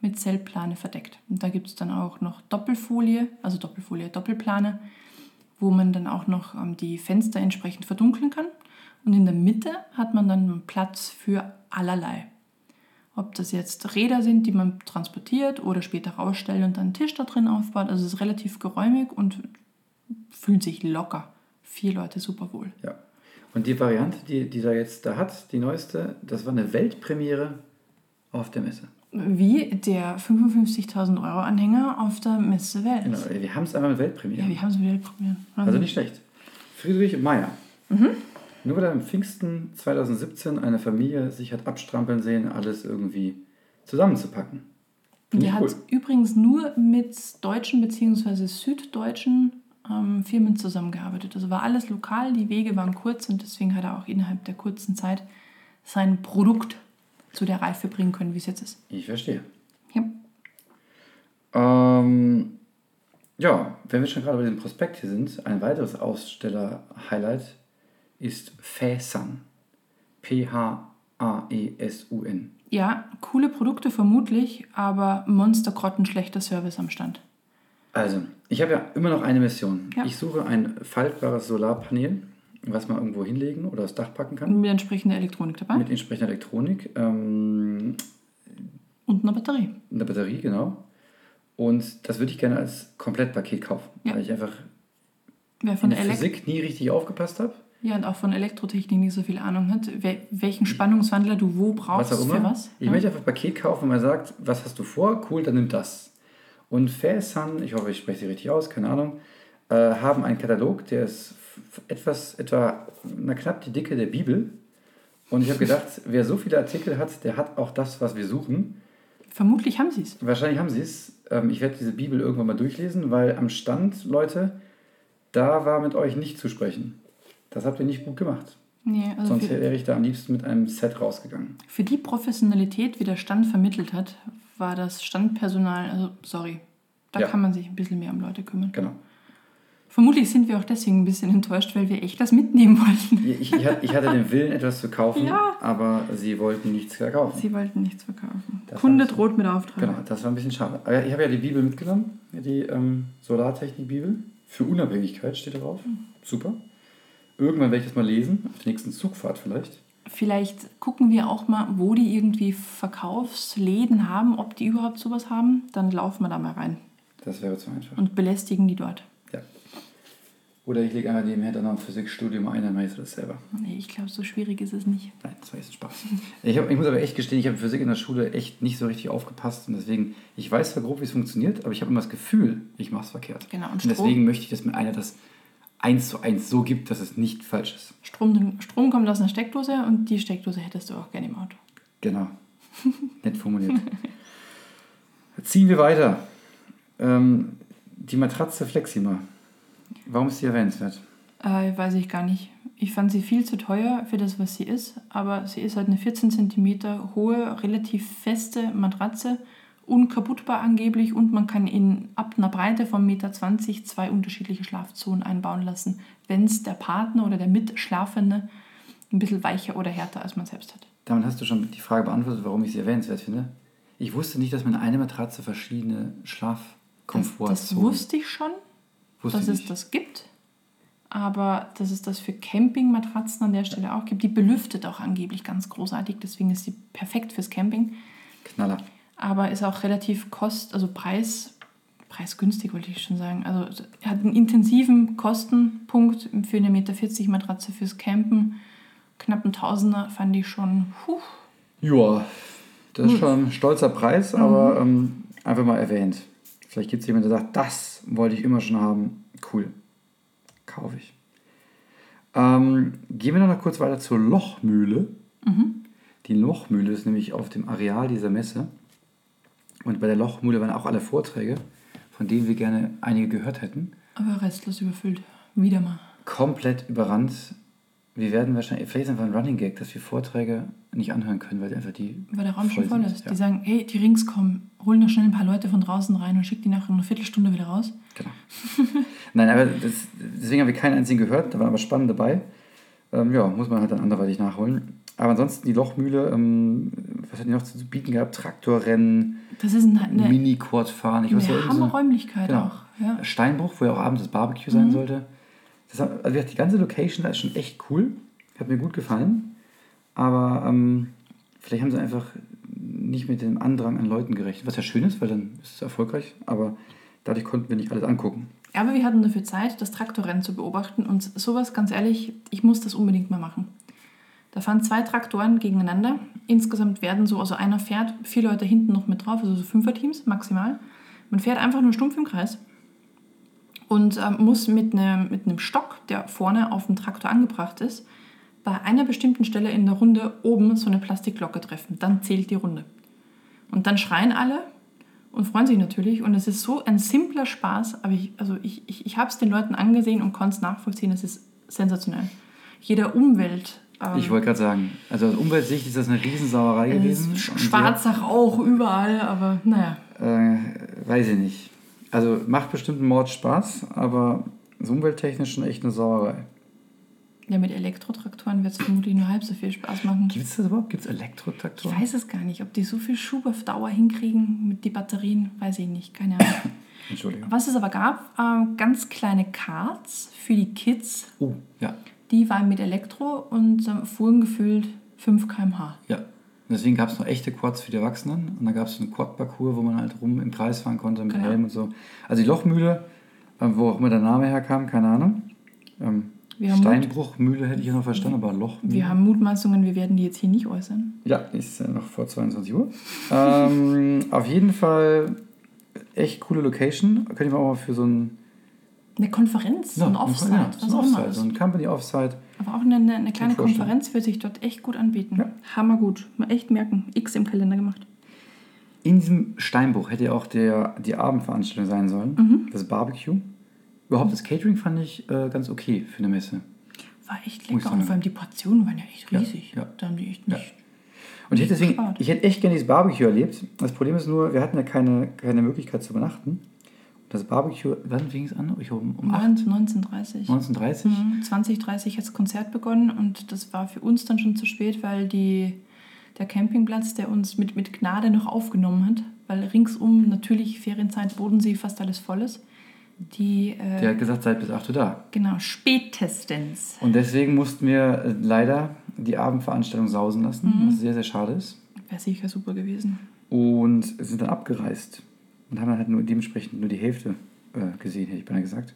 mit Zeltplane verdeckt. Und da gibt es dann auch noch Doppelfolie, also Doppelfolie, Doppelplane, wo man dann auch noch ähm, die Fenster entsprechend verdunkeln kann. Und in der Mitte hat man dann Platz für allerlei. Ob das jetzt Räder sind, die man transportiert oder später rausstellt und dann einen Tisch da drin aufbaut. Also es ist relativ geräumig und fühlt sich locker. Vier Leute super wohl. ja. Und die Variante, die, die er jetzt da hat, die neueste, das war eine Weltpremiere auf der Messe. Wie der 55.000 Euro Anhänger auf der Messe Welt. Genau, wir haben es einmal mit Weltpremiere. Ja, wir haben es wieder probiert. Also nicht schlecht. Friedrich Meyer. Nur weil er im Pfingsten 2017 eine Familie sich hat abstrampeln sehen, alles irgendwie zusammenzupacken. Cool. hat übrigens nur mit deutschen bzw. süddeutschen ähm, Firmen zusammengearbeitet. Also war alles lokal, die Wege waren kurz und deswegen hat er auch innerhalb der kurzen Zeit sein Produkt zu der Reife bringen können, wie es jetzt ist. Ich verstehe. Ja. Ähm, ja, wenn wir schon gerade bei dem Prospekt hier sind, ein weiteres Aussteller-Highlight ist Fäsan. P-H-A-E-S-U-N. ja, coole Produkte vermutlich, aber monstergrottenschlechter Service am Stand. Also, ich habe ja immer noch eine Mission. Ja. Ich suche ein faltbares Solarpanel, was man irgendwo hinlegen oder aufs Dach packen kann. Mit entsprechender Elektronik dabei Mit entsprechender Elektronik. Ähm, und einer Batterie. eine Batterie, genau. Und das würde ich gerne als Komplettpaket kaufen, Ja. weil ich einfach Wer von in der Physik nie richtig aufgepasst habe. Ja, und auch von Elektrotechnik nicht so viel Ahnung hat, welchen Spannungswandler du wo brauchst, was auch immer. für was. Ich ja. möchte einfach ein Paket kaufen, wo man sagt, was hast du vor? Cool, dann nimm das. Und Fairsun, ich hoffe, ich spreche sie richtig aus, keine Ahnung, äh, haben einen Katalog, der ist etwas, etwa, na knapp die Dicke der Bibel. Und ich habe gedacht, *laughs* wer so viele Artikel hat, der hat auch das, was wir suchen. Vermutlich haben sie es. Wahrscheinlich haben sie es. Ähm, ich werde diese Bibel irgendwann mal durchlesen, weil am Stand, Leute, da war mit euch nicht zu sprechen. Das habt ihr nicht gut gemacht. Nee, also Sonst wäre ich da am liebsten mit einem Set rausgegangen. für die Professionalität, wie der Stand vermittelt hat, war das Standpersonal, also sorry, da Ja. kann man sich ein bisschen mehr um Leute kümmern. Genau. Vermutlich sind wir auch deswegen ein bisschen *laughs* enttäuscht, weil wir echt das mitnehmen wollten. Ich, ich, ich hatte den Willen, etwas zu kaufen, *laughs* Ja. aber sie wollten nichts verkaufen. Sie wollten nichts verkaufen. Das Kunde droht mit Auftrag. Genau, das war ein bisschen schade. Aber ich habe ja die Bibel mitgenommen, die ähm, Solartechnik-Bibel. Für Unabhängigkeit steht da drauf. Super. Irgendwann werde ich das mal lesen, auf der nächsten Zugfahrt vielleicht. Vielleicht gucken wir auch mal, wo die irgendwie Verkaufsläden haben, ob die überhaupt sowas haben. Dann laufen wir da mal rein Das wäre zu einfach. und belästigen die dort. Ja. Oder ich lege einfach nebenher dann noch ein Physikstudium ein, dann mache ich das selber. Nee, ich glaube, so schwierig ist es nicht. Nein, das war jetzt ein Spaß. Ich, hab, ich muss aber echt gestehen, ich habe Physik in der Schule echt nicht so richtig aufgepasst und deswegen, ich weiß zwar grob, wie es funktioniert, aber ich habe immer das Gefühl, ich mache es verkehrt. Genau, und Und deswegen möchte ich, dass mir einer das eins zu eins so gibt, dass es nicht falsch ist. Strom, Strom kommt aus einer Steckdose und die Steckdose hättest du auch gerne im Auto. Genau. Nett formuliert. Ziehen wir weiter. Ähm, die Matratze Flexima. Warum ist die erwähnenswert? Äh, weiß ich gar nicht. Ich fand sie viel zu teuer für das, was sie ist, aber sie ist halt eine 14 cm hohe, relativ feste Matratze, unkaputtbar angeblich und man kann in ab einer Breite von 1,20 Meter zwei unterschiedliche Schlafzonen einbauen lassen, wenn es der Partner oder der Mitschlafende ein bisschen weicher oder härter als man selbst hat. Damit hast du schon die Frage beantwortet, warum ich sie erwähnenswert finde. Ich wusste nicht, dass man in eine Matratze verschiedene Das, Schlafkomfortzonen... das wusste ich schon, Wusste dass ich es nicht. das gibt. Aber dass es das für Campingmatratzen an der Stelle auch gibt. Die belüftet auch angeblich ganz großartig, deswegen ist sie perfekt fürs Camping. Knaller. Aber ist auch relativ kost-, also preis, preisgünstig, wollte ich schon sagen. Also hat einen intensiven Kostenpunkt für eine Meter 40 Matratze fürs Campen. Knapp ein Tausender fand ich schon. Puh. Ja, das ist schon ein stolzer Preis, aber ähm, einfach mal erwähnt. Vielleicht gibt es jemanden, der sagt, das wollte ich immer schon haben. Cool. Kaufe ich. Ähm, gehen wir noch mal kurz weiter zur Lochmühle. Die Lochmühle ist nämlich auf dem Areal dieser Messe. Und bei der Lochmühle waren auch alle Vorträge, von denen wir gerne einige gehört hätten. Aber restlos überfüllt. Wieder mal. Komplett überrannt. Wir werden wahrscheinlich, vielleicht ist einfach ein Running Gag, dass wir Vorträge nicht anhören können, weil einfach die. Weil der Raum schon voll ist. Ja. Die sagen, hey, die Rings kommen, holen da schnell ein paar Leute von draußen rein und schick die nach einer Viertelstunde wieder raus. Genau. *laughs* Nein, aber das, deswegen haben wir keinen einzigen gehört, da waren aber spannend dabei. Ähm, ja, muss man halt dann anderweitig nachholen. Aber ansonsten die Lochmühle, ähm, was hat die noch zu bieten gehabt? Traktorrennen, Das ist eine, eine, Mini-Quad fahren. Ich weiß, eine ja, irgendwie so- Hammerräumlichkeit Genau. auch. Ja. Steinbruch, wo ja auch abends das Barbecue sein sollte. Das hat, also die ganze Location ist schon echt cool. Hat mir gut gefallen. Aber ähm, vielleicht haben sie einfach nicht mit dem Andrang an Leuten gerechnet. Was ja schön ist, weil dann ist es erfolgreich. Aber dadurch konnten wir nicht alles angucken. Aber wir hatten dafür Zeit, das Traktorrennen zu beobachten und sowas, ganz ehrlich, ich muss das unbedingt mal machen. Da fahren zwei Traktoren gegeneinander. Insgesamt werden so, also einer fährt, vier Leute hinten noch mit drauf, also so Fünfer-Teams maximal. Man fährt einfach nur stumpf im Kreis und ähm, muss mit einem, mit Stock, der vorne auf dem Traktor angebracht ist, bei einer bestimmten Stelle in der Runde oben so eine Plastikglocke treffen. Dann zählt die Runde. Und dann schreien alle und freuen sich natürlich. Und es ist so ein simpler Spaß, aber ich, also ich, ich, ich habe es den Leuten angesehen und konnte es nachvollziehen. Es ist sensationell. Jeder Umwelt. Ähm, Ich wollte gerade sagen, also aus Umweltsicht ist das eine Riesensauerei es gewesen. schwarzer Rauch überall, aber naja. Äh, weiß ich nicht. Also macht bestimmt einen Mord Spaß, aber ist umwelttechnisch schon echt eine Sauerei. Ja, mit Elektrotraktoren wird es vermutlich nur halb so viel Spaß machen. Gibt es das überhaupt? Gibt es Ich Elektrotraktoren? weiß es gar nicht, ob die so viel Schub auf Dauer hinkriegen mit den Batterien, weiß ich nicht, keine Ahnung. Entschuldigung. Was es aber gab, ähm, ganz kleine Karts für die Kids, Oh, ja. Die waren mit Elektro und ähm, fuhren gefüllt 5 km/h. Ja. Deswegen gab es noch echte Quads für die Erwachsenen. Und da gab es einen Quad-Parcours, wo man halt rum im Kreis fahren konnte mit Genau. Helm und so. Also die Lochmühle, äh, wo auch immer der Name herkam, keine Ahnung. Ähm, Steinbruchmühle hätte ich noch verstanden, aber Lochmühle. Wir haben Mutmaßungen, wir werden die jetzt hier nicht äußern. Ja, ist ja noch vor 22 Uhr. ähm, *laughs* auf jeden Fall echt coole Location. Könnte ich mir auch mal für so ein, Eine Konferenz, so ein Ja, Offsite, ja, was so ein auch immer Offsite, so ein Company Offsite. Aber auch eine, eine, eine kleine. Konferenz würde sich dort echt gut anbieten. Ja. Hammergut. Mal echt merken. X im Kalender gemacht. In diesem Steinbruch hätte ja auch der, die Abendveranstaltung sein sollen. Mhm. Das Barbecue. Überhaupt das Catering fand ich äh, ganz okay für eine Messe. War echt lecker. Und vor allem die Portionen waren ja echt Ja, riesig. ja. Da haben die echt Ja. nicht. Und ich hätte, deswegen, ich hätte echt gerne dieses Barbecue erlebt. Das Problem ist nur, wir hatten ja keine, keine Möglichkeit zu übernachten. Das Barbecue, wann fing es an? Ich um, um 8, 19, 1930. 1930? Mhm, 2030 hat das Konzert begonnen und das war für uns dann schon zu spät, weil die, der Campingplatz, der uns mit, mit Gnade noch aufgenommen hat, weil ringsum natürlich Ferienzeit, Bodensee, fast alles voll ist. Die, äh, Der hat gesagt, seid bis 8 Uhr da. genau, spätestens. Und deswegen mussten wir äh, leider die Abendveranstaltung sausen lassen, Mhm. was sehr, sehr schade ist. Wäre sicher super gewesen. Und sind dann abgereist und haben dann halt nur dementsprechend nur die Hälfte äh, gesehen, hätte ich beinahe gesagt.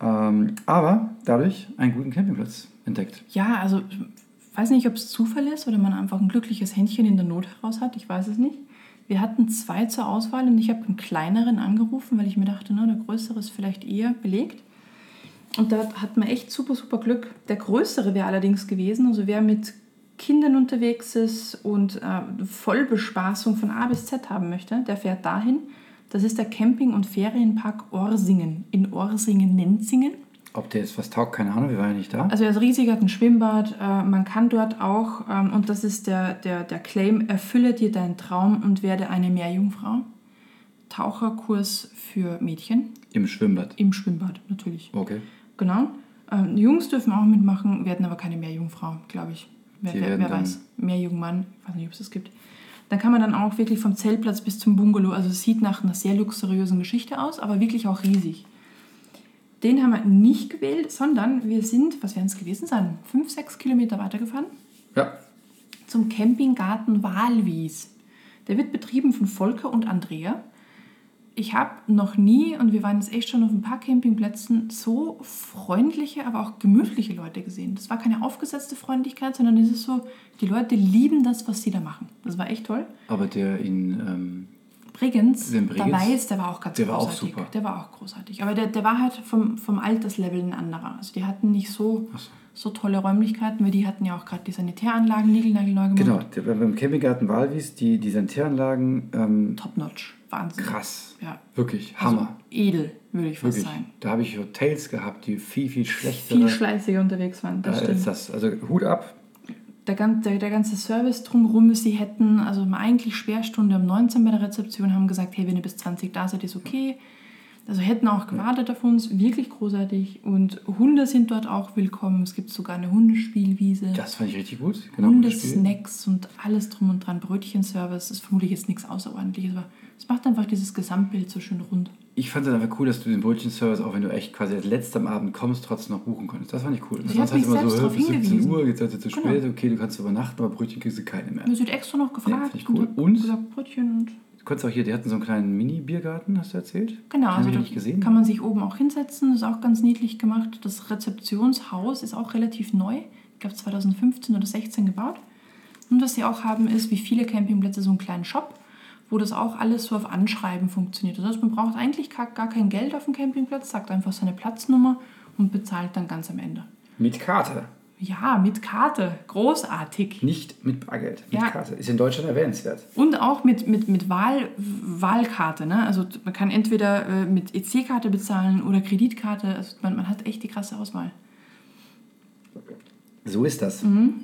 Ähm, aber dadurch einen guten Campingplatz entdeckt. Ja, also ich weiß nicht, ob es Zufall ist oder man einfach ein glückliches Händchen in der Not heraus hat. Ich weiß es nicht. Wir hatten zwei zur Auswahl und ich habe einen kleineren angerufen, weil ich mir dachte, na, der größere ist vielleicht eher belegt. Und da hat man echt super, super Glück. Der größere wäre allerdings gewesen, also wer mit Kindern unterwegs ist und äh, Vollbespaßung von A bis Z haben möchte, der fährt dahin. Das ist der Camping- und Ferienpark Orsingen in Orsingen-Nenzingen. Ob der jetzt was taugt, keine Ahnung, wir waren ja nicht da. Also er ist riesig, hat ein Schwimmbad. Äh, man kann dort auch, ähm, und das ist der, der, der Claim, erfülle dir deinen Traum und werde eine Meerjungfrau. Taucherkurs für Mädchen Im Schwimmbad. im Schwimmbad natürlich. Okay. Genau. Ähm, Jungs dürfen auch mitmachen, werden aber keine Meerjungfrau, glaube ich. Wer, wer, wer dann- weiß. Meerjungmann, ich weiß nicht, ob es das gibt. Da kann man dann auch wirklich vom Zeltplatz bis zum Bungalow, also es sieht nach einer sehr luxuriösen Geschichte aus, aber wirklich auch riesig. Den haben wir nicht gewählt, sondern wir sind, was werden es gewesen sein, fünf, sechs Kilometer weitergefahren Ja. zum Campinggarten Walwies. Der wird betrieben von Volker und Andrea. Ich habe noch nie, und wir waren jetzt echt schon auf ein paar Campingplätzen, so freundliche, aber auch gemütliche Leute gesehen. Das war keine aufgesetzte Freundlichkeit, sondern es ist so, die Leute lieben das, was sie da machen. Das war echt toll. Aber der in. Ähm, Bregenz, dabei ist, der war auch ganz der war auch großartig. super. Der war auch großartig. Aber der, der war halt vom, vom Alterslevel ein anderer. Also die hatten nicht so, so. so tolle Räumlichkeiten, weil die hatten ja auch gerade die Sanitäranlagen niegelnagelneu gemacht. genau, der, beim Campinggarten Walwies, die, die Sanitäranlagen, ähm, Top-notch. Wahnsinn. krass. Ja. Wirklich, Also Hammer. edel, würde ich fast Wirklich. sagen. Da habe ich Hotels gehabt, die viel, viel schlechtere Viel schleißiger unterwegs waren, das äh, stimmt. das. Also Hut ab. Der, der, der ganze Service drumherum, sie hätten, also eigentlich Sperrstunde um 19 bei der Rezeption, haben gesagt, hey, wenn ihr bis 20 da seid, ist okay. Also hätten auch gewartet auf uns, wirklich großartig. Und Hunde sind dort auch willkommen. Es gibt sogar eine Hundespielwiese. Das fand ich richtig gut. Genau. Hundesnacks und alles drum und dran. Brötchenservice ist vermutlich jetzt nichts Außerordentliches, aber es macht einfach dieses Gesamtbild so schön rund. Ich fand es einfach cool, dass du den Brötchenservice, auch wenn du echt quasi als letzter am Abend kommst, trotzdem noch buchen konntest. Das fand ich cool. Ich Sonst heißt immer so, bis 17 hingewiesen. Uhr, jetzt seid ihr zu Genau. spät, okay, du kannst übernachten, aber Brötchen kriegst du keine mehr. Wir sind extra noch gefragt. ich cool. hab Und? gesagt, Brötchen und Du konntest auch hier, die hatten so einen kleinen Mini-Biergarten, hast du erzählt? Genau, Den also nicht gesehen. kann man sich oben auch hinsetzen, ist auch ganz niedlich gemacht. Das Rezeptionshaus ist auch relativ neu, ich glaube 2015 oder 16 gebaut. Und was sie auch haben, ist, wie viele Campingplätze, so einen kleinen Shop, wo das auch alles so auf Anschreiben funktioniert. Das heißt, man braucht eigentlich gar, gar kein Geld auf dem Campingplatz, sagt einfach seine Platznummer und bezahlt dann ganz am Ende. Mit Karte. Ja, mit Karte, großartig. Nicht mit Bargeld, mit Ja. Karte. Ist in Deutschland erwähnenswert. Und auch mit, mit, mit Wahl, Wahlkarte. Ne? Also man kann entweder äh, mit EC-Karte bezahlen oder Kreditkarte. Also man, man hat echt die krasse Auswahl. So ist das. Mhm.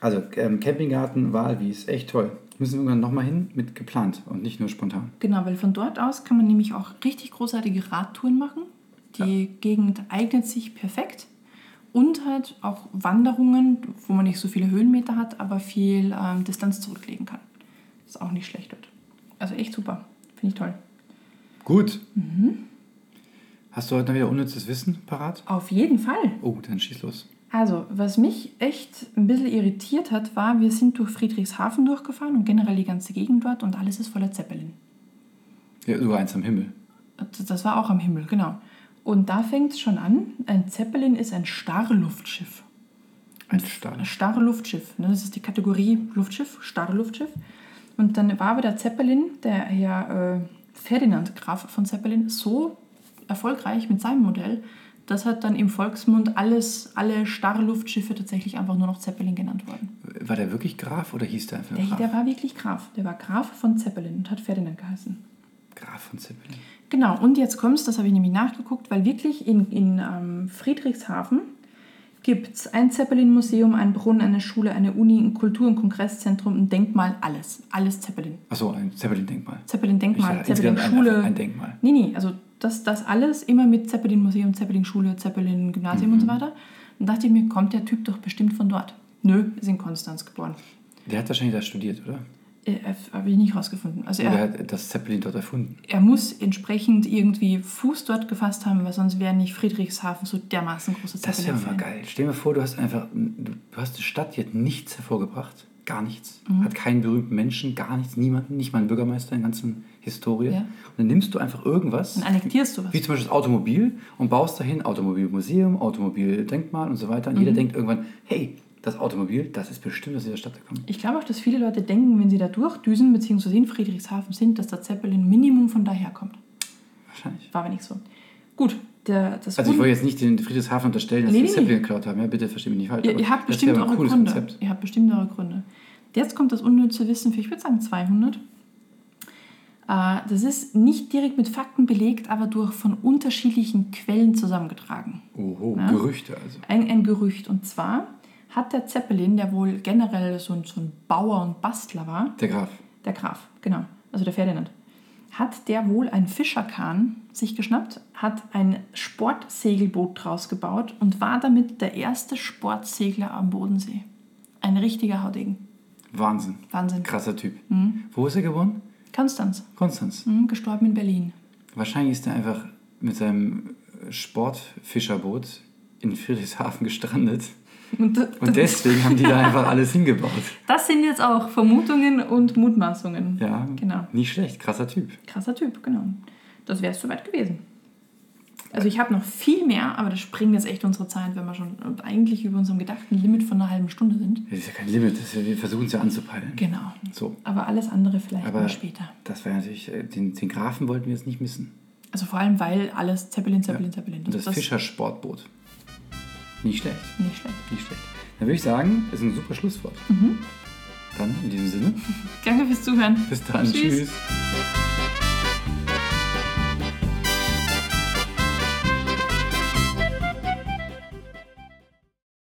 Also ähm, Campinggarten, Walwies, echt toll. Müssen wir irgendwann nochmal hin mit geplant und nicht nur spontan. Genau, weil von dort aus kann man nämlich auch richtig großartige Radtouren machen. Die Gegend eignet sich perfekt. Und halt auch Wanderungen, wo man nicht so viele Höhenmeter hat, aber viel ähm, Distanz zurücklegen kann. Ist auch nicht schlecht dort. Also echt super. Finde ich toll. Gut. Mhm. Hast du heute noch wieder unnützes Wissen parat? Auf jeden Fall. Oh, dann schieß los. Also, was mich echt ein bisschen irritiert hat, war, wir sind durch Friedrichshafen durchgefahren und generell die ganze Gegend dort und alles ist voller Zeppelin. Ja, über eins am Himmel. Das- war auch am Himmel, genau. Und da fängt es schon an. Ein Zeppelin ist ein Starrluftschiff. Ein. Ein Starrluftschiff. Ne? Das ist die Kategorie Luftschiff, Starrluftschiff. Und dann war aber der Zeppelin, der Herr äh, Ferdinand Graf von Zeppelin, so erfolgreich mit seinem Modell, dass hat dann im Volksmund alles, alle Starrluftschiffe tatsächlich einfach nur noch Zeppelin genannt worden. War der wirklich Graf oder hieß der einfach Der, Graf? der war wirklich Graf. Der war Graf von Zeppelin und hat Ferdinand geheißen. Graf von Zeppelin. Genau, und jetzt kommt's, das habe ich nämlich nachgeguckt, weil wirklich in, in ähm, Friedrichshafen gibt es ein Zeppelin-Museum, ein Brunnen, eine Schule, eine Uni, ein Kultur- und Kongresszentrum, ein Denkmal, alles. Alles Zeppelin. Achso, ein Zeppelin-Denkmal. Zeppelin-Denkmal, Zeppelin-Schule. Ein, ein Denkmal. Nee, nee, also das, das alles immer mit Zeppelin-Museum, Zeppelin-Schule, Zeppelin-Gymnasium Mhm. und so weiter. Dann dachte ich mir, kommt der Typ doch bestimmt von dort. Nö, ist in Konstanz geboren. Der hat wahrscheinlich da studiert, oder? Äh, Habe ich nicht rausgefunden. Also er, er hat das Zeppelin dort erfunden. er muss entsprechend irgendwie Fuß dort gefasst haben, weil sonst wäre nicht Friedrichshafen so dermaßen großer Das wäre mal geil. Stell dir vor, du hast einfach, du hast eine Stadt, die hat nichts hervorgebracht. Gar nichts. Mhm. Hat keinen berühmten Menschen, gar nichts, niemanden, nicht mal einen Bürgermeister in der ganzen Historie. Ja. Und dann nimmst du einfach irgendwas, Dann annektierst du was. wie zum Beispiel das Automobil, und baust dahin Automobilmuseum, Automobildenkmal und so weiter. Und Mhm. jeder denkt irgendwann, hey, das Automobil, das ist bestimmt aus dieser Stadt gekommen. Ich glaube auch, dass viele Leute denken, wenn sie da durchdüsen, beziehungsweise in Friedrichshafen sind, dass der Zeppelin Minimum von daher kommt. Wahrscheinlich. War aber nicht so. Gut, der, das Also ich wollte jetzt nicht den Friedrichshafen unterstellen, dass Nee, sie nee, Zeppelin geklaut haben. Ja, bitte versteht mich nicht falsch. ihr, ihr habt bestimmt eure Gründe. Konzept. Ihr habt bestimmt eure Gründe. Jetzt kommt das unnütze Wissen für, ich würde sagen, 200. Äh, Das ist nicht direkt mit Fakten belegt, aber durch von unterschiedlichen Quellen zusammengetragen. Oho, Ja. Gerüchte also. Ein, ein Gerücht. Und zwar hat der Zeppelin, der wohl generell so ein, so ein Bauer und Bastler war, Der Graf. der Graf, genau, also der Ferdinand, hat der wohl ein Fischerkahn sich geschnappt, hat ein Sportsegelboot draus gebaut und war damit der erste Sportsegler am Bodensee. Ein richtiger Haudegen. Wahnsinn. Wahnsinn. Krasser Typ. Mhm. Wo ist er geboren? Konstanz, Konstanz. mhm, gestorben in Berlin. Wahrscheinlich ist er einfach mit seinem Sportfischerboot in Friedrichshafen gestrandet. Und, Und deswegen haben die da einfach *laughs* alles hingebaut. das sind jetzt auch Vermutungen und Mutmaßungen. Ja, Genau. nicht schlecht. Krasser Typ. Krasser Typ, genau. Das wäre es soweit gewesen. Also ich habe noch viel mehr, aber das springt jetzt echt unsere Zeit, wenn wir schon eigentlich über unserem gedachten Limit von einer halben Stunde sind. Das ist ja kein Limit. Ja, wir versuchen es ja anzupeilen. Genau. So. Aber alles andere vielleicht Aber mal später. das war natürlich, äh, den, den Grafen wollten wir jetzt nicht missen. Also vor allem, weil alles Zeppelin, Zeppelin, Zeppelin. Und das, das Fischersportboot. Nicht schlecht. nicht schlecht. Nicht schlecht. Dann würde ich sagen, ist ein super Schlusswort. Mhm. Dann in diesem Sinne. *laughs* Danke fürs Zuhören. Bis dann. Tschüss. Tschüss.